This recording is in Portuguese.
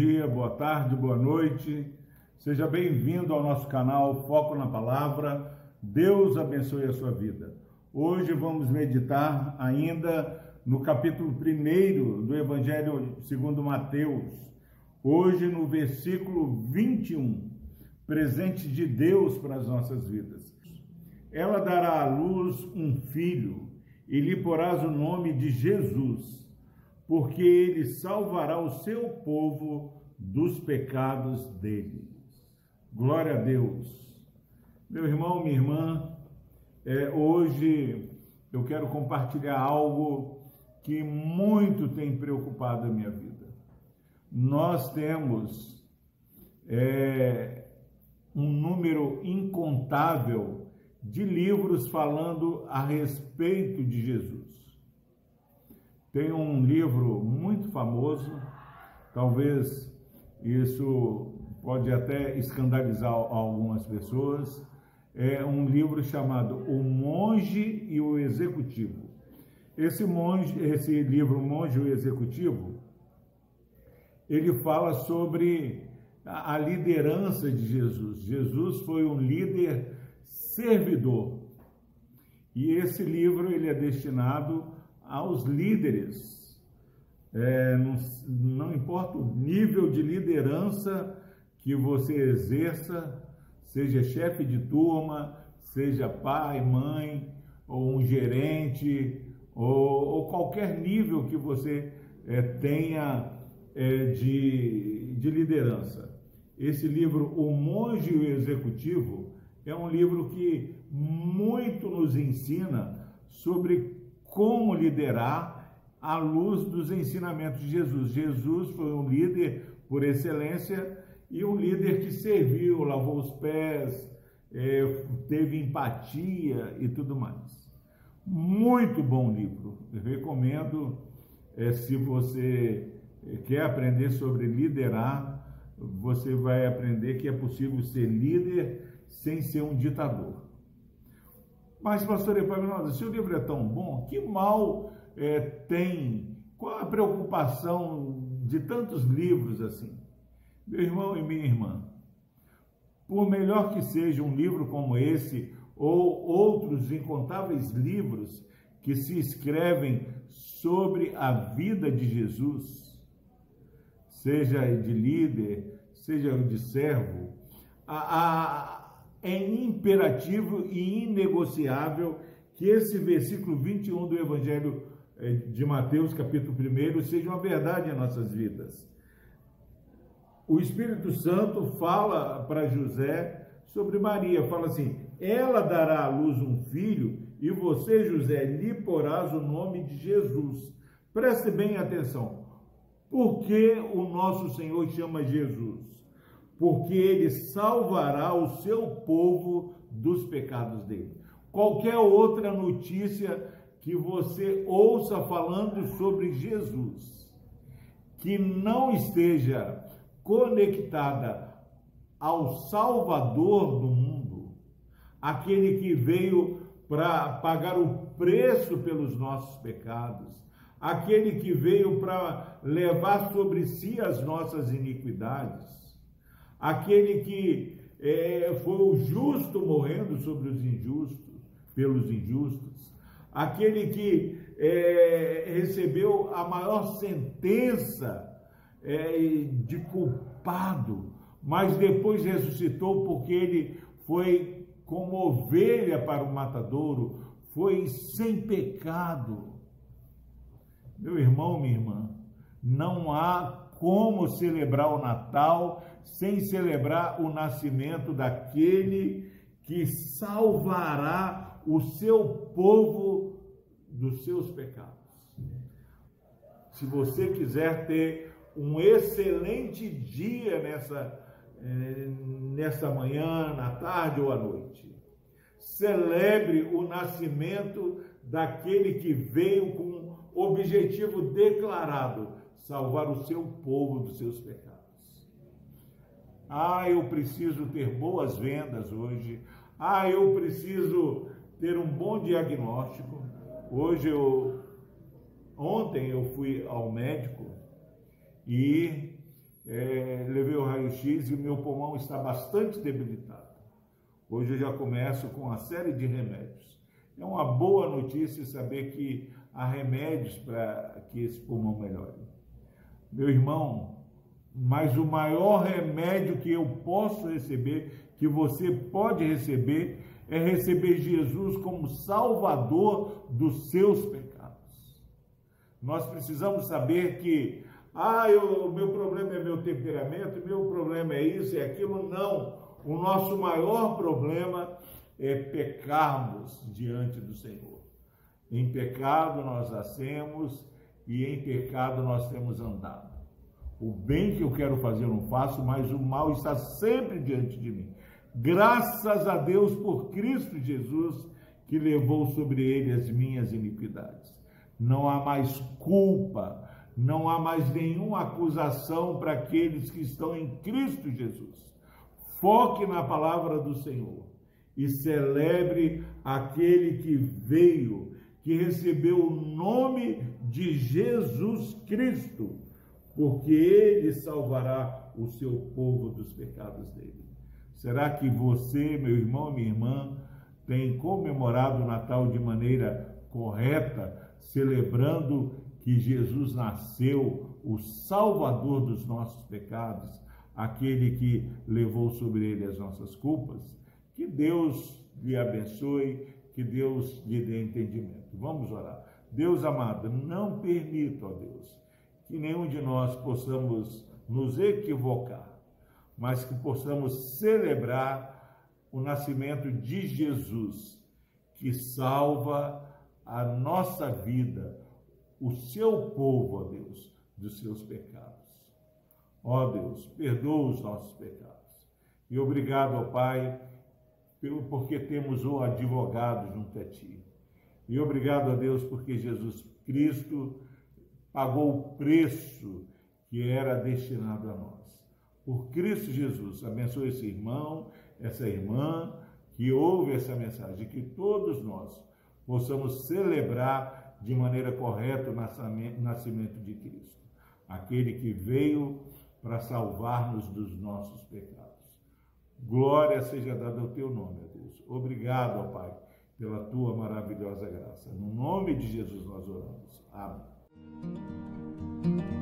dia, boa tarde, boa noite. Seja bem-vindo ao nosso canal Foco na Palavra. Deus abençoe a sua vida. Hoje vamos meditar ainda no capítulo 1 do Evangelho segundo Mateus. Hoje no versículo 21, presente de Deus para as nossas vidas. Ela dará à luz um filho e lhe porás o nome de Jesus porque ele salvará o seu povo dos pecados deles. Glória a Deus. Meu irmão, minha irmã, é, hoje eu quero compartilhar algo que muito tem preocupado a minha vida. Nós temos é, um número incontável de livros falando a respeito de Jesus. Tem um livro muito famoso, talvez isso pode até escandalizar algumas pessoas. É um livro chamado O Monge e o Executivo. Esse monge, esse livro O Monge e o Executivo, ele fala sobre a liderança de Jesus. Jesus foi um líder servidor. E esse livro ele é destinado aos líderes. É, não, não importa o nível de liderança que você exerça, seja chefe de turma, seja pai, mãe, ou um gerente, ou, ou qualquer nível que você é, tenha é, de, de liderança. Esse livro, O Monge e o Executivo, é um livro que muito nos ensina sobre como liderar à luz dos ensinamentos de Jesus. Jesus foi um líder por excelência e um líder que serviu, lavou os pés, é, teve empatia e tudo mais. Muito bom livro. Eu recomendo é, se você é, quer aprender sobre liderar, você vai aprender que é possível ser líder sem ser um ditador. Mas, pastor Epaminondas, se o livro é tão bom, que mal é, tem? Qual a preocupação de tantos livros assim? Meu irmão e minha irmã, por melhor que seja um livro como esse, ou outros incontáveis livros que se escrevem sobre a vida de Jesus, seja de líder, seja de servo, a, a é imperativo e inegociável que esse versículo 21 do Evangelho eh, de Mateus, capítulo 1, seja uma verdade em nossas vidas. O Espírito Santo fala para José sobre Maria, fala assim: ela dará à luz um filho e você, José, lhe porás o nome de Jesus. Preste bem atenção. Por que o nosso Senhor chama Jesus? Porque ele salvará o seu povo dos pecados dele. Qualquer outra notícia que você ouça falando sobre Jesus, que não esteja conectada ao Salvador do mundo, aquele que veio para pagar o preço pelos nossos pecados, aquele que veio para levar sobre si as nossas iniquidades, aquele que é, foi o justo morrendo sobre os injustos, pelos injustos, aquele que é, recebeu a maior sentença é, de culpado, mas depois ressuscitou porque ele foi como ovelha para o matadouro, foi sem pecado. Meu irmão, minha irmã, não há como celebrar o Natal sem celebrar o nascimento daquele que salvará o seu povo dos seus pecados. Se você quiser ter um excelente dia nessa, eh, nessa manhã, na tarde ou à noite, celebre o nascimento daquele que veio com objetivo declarado salvar o seu povo dos seus pecados. Ah, eu preciso ter boas vendas hoje. Ah, eu preciso ter um bom diagnóstico. Hoje eu ontem eu fui ao médico e é, levei o raio-x e o meu pulmão está bastante debilitado. Hoje eu já começo com uma série de remédios. É uma boa notícia saber que há remédios para que esse pulmão melhore. Meu irmão, mas o maior remédio que eu posso receber, que você pode receber, é receber Jesus como Salvador dos seus pecados. Nós precisamos saber que, ah, o meu problema é meu temperamento, meu problema é isso e aquilo. Não. O nosso maior problema é pecarmos diante do Senhor. Em pecado nós nascemos e em pecado nós temos andado. O bem que eu quero fazer eu não faço, mas o mal está sempre diante de mim. Graças a Deus por Cristo Jesus, que levou sobre ele as minhas iniquidades. Não há mais culpa, não há mais nenhuma acusação para aqueles que estão em Cristo Jesus. Foque na palavra do Senhor e celebre aquele que veio, que recebeu o nome de Jesus Cristo, porque ele salvará o seu povo dos pecados dele. Será que você, meu irmão, minha irmã, tem comemorado o Natal de maneira correta, celebrando que Jesus nasceu, o Salvador dos nossos pecados, aquele que levou sobre ele as nossas culpas? Que Deus lhe abençoe, que Deus lhe dê entendimento. Vamos orar. Deus amado, não permita, ó Deus, que nenhum de nós possamos nos equivocar mas que possamos celebrar o nascimento de Jesus, que salva a nossa vida, o seu povo, ó Deus, dos seus pecados. Ó Deus, perdoa os nossos pecados. E obrigado, ó Pai, porque temos o advogado junto a Ti. E obrigado a Deus porque Jesus Cristo pagou o preço que era destinado a nós por Cristo Jesus. Abençoe esse irmão, essa irmã que ouve essa mensagem, que todos nós possamos celebrar de maneira correta o nascimento de Cristo, aquele que veio para salvar-nos dos nossos pecados. Glória seja dada ao teu nome, ó Deus. Obrigado, ó Pai, pela tua maravilhosa graça. No nome de Jesus nós oramos. Amém. Thank you.